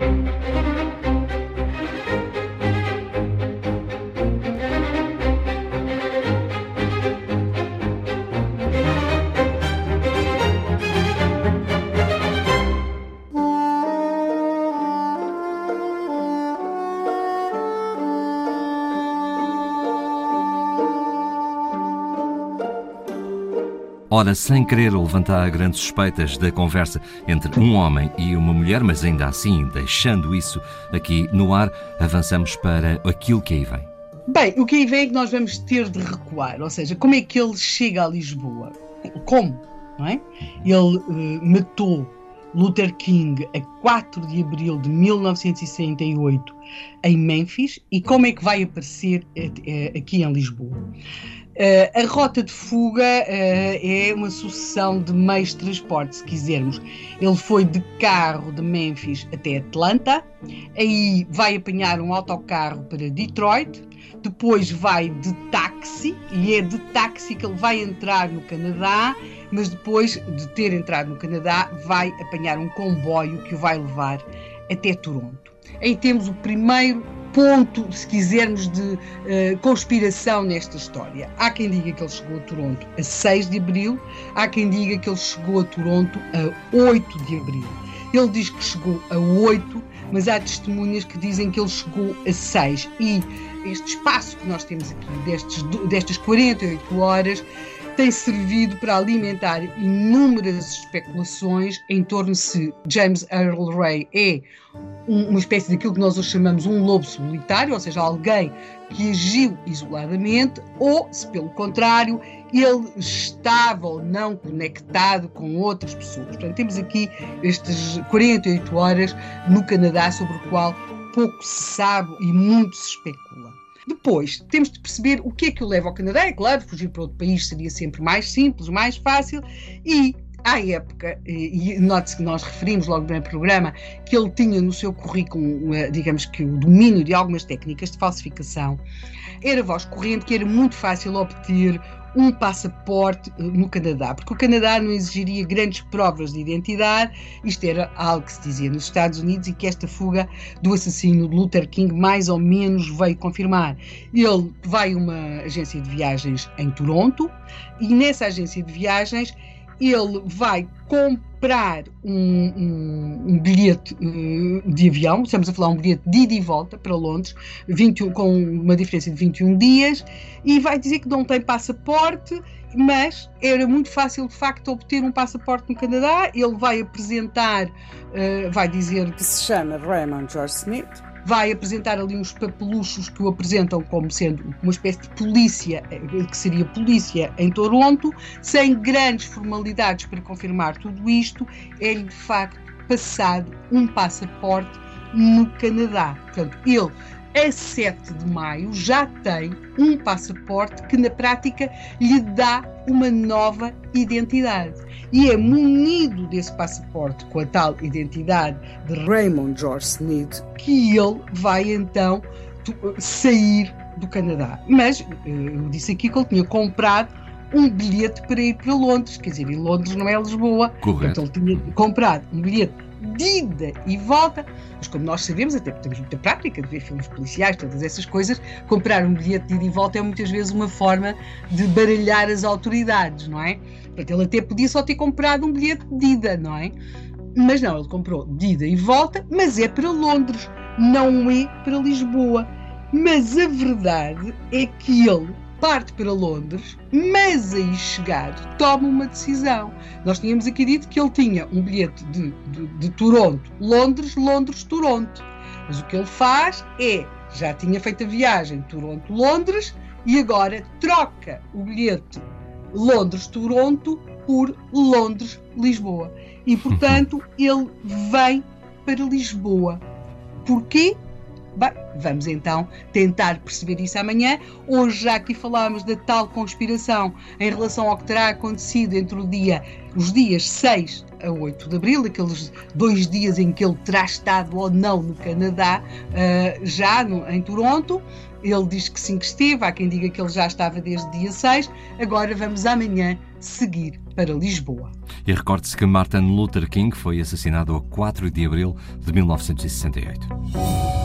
Thank you. Ora, sem querer levantar grandes suspeitas da conversa entre um homem e uma mulher, mas ainda assim, deixando isso aqui no ar, avançamos para aquilo que aí vem. Bem, o que aí vem é que nós vamos ter de recuar, ou seja, como é que ele chega a Lisboa? Como? Não é? Ele uh, matou Luther King a 4 de abril de 1968 em Memphis e como é que vai aparecer aqui em Lisboa? Uh, a rota de fuga uh, é uma sucessão de meios de transporte, se quisermos. Ele foi de carro de Memphis até Atlanta, aí vai apanhar um autocarro para Detroit, depois vai de táxi, e é de táxi que ele vai entrar no Canadá, mas depois de ter entrado no Canadá, vai apanhar um comboio que o vai levar até Toronto. Aí temos o primeiro ponto, se quisermos, de uh, conspiração nesta história. Há quem diga que ele chegou a Toronto a 6 de abril, há quem diga que ele chegou a Toronto a 8 de abril. Ele diz que chegou a 8, mas há testemunhas que dizem que ele chegou a 6. E este espaço que nós temos aqui, destes, destas 48 horas, tem servido para alimentar inúmeras especulações em torno se James Earl Ray é uma espécie daquilo que nós hoje chamamos um lobo solitário, ou seja, alguém que agiu isoladamente, ou se pelo contrário ele estava ou não conectado com outras pessoas. Portanto, temos aqui estas 48 horas no Canadá sobre o qual pouco se sabe e muito se especula. Depois, temos de perceber o que é que o leva ao Canadá. É claro, fugir para outro país seria sempre mais simples, mais fácil e à época, e note-se que nós referimos logo no programa, que ele tinha no seu currículo, eh, digamos que o domínio de algumas técnicas de falsificação, era voz corrente que era muito fácil obter um passaporte eh, no Canadá, porque o Canadá não exigiria grandes provas de identidade, isto era algo que se dizia nos Estados Unidos e que esta fuga do assassino de Luther King mais ou menos veio confirmar. Ele vai a uma agência de viagens em Toronto e nessa agência de viagens ele vai comprar um, um, um bilhete uh, de avião, estamos a falar um bilhete de ida e volta para Londres, 21, com uma diferença de 21 dias, e vai dizer que não tem passaporte, mas era muito fácil de facto obter um passaporte no Canadá. Ele vai apresentar, uh, vai dizer que se chama Raymond George Smith vai apresentar ali uns papeluchos que o apresentam como sendo uma espécie de polícia, eh, que seria polícia em Toronto, sem grandes formalidades para confirmar tudo isto, é-lhe de facto passado um passaporte no Canadá. Portanto, ele a 7 de maio já tem um passaporte que na prática lhe dá uma nova identidade. E é munido desse passaporte com a tal identidade de Raymond George Smith que ele vai então sair do Canadá. Mas eh, eu disse aqui que ele tinha comprado um bilhete para ir para Londres, quer dizer, e Londres não é Lisboa. Correto. Então ele tinha comprado um bilhete de ida e volta. Mas como nós sabemos, até porque temos muita prática de ver filmes policiais, todas essas coisas, comprar um bilhete de ida e volta é muitas vezes uma forma de baralhar as autoridades, não é? Portanto, ele até podia só ter comprado um bilhete de ida, não é? Mas não, ele comprou de ida e volta, mas é para Londres, não é para Lisboa. Mas a verdade é que ele parte para Londres, mas aí chegar toma uma decisão. Nós tínhamos aqui dito que ele tinha um bilhete de, de, de Toronto, Londres, Londres, Toronto. Mas o que ele faz é, já tinha feito a viagem Toronto, Londres, e agora troca o bilhete Londres-Toronto por Londres-Lisboa. E, portanto, ele vem para Lisboa. Porquê? Bem, vamos então tentar perceber isso amanhã. Hoje já aqui falámos da tal conspiração em relação ao que terá acontecido entre o dia, os dias 6 a 8 de abril, aqueles dois dias em que ele terá estado ou não no Canadá, uh, já no, em Toronto. Ele diz que sim que esteve, há quem diga que ele já estava desde dia 6. Agora vamos amanhã seguir para Lisboa. E recorde-se que Martin Luther King foi assassinado a 4 de abril de 1968.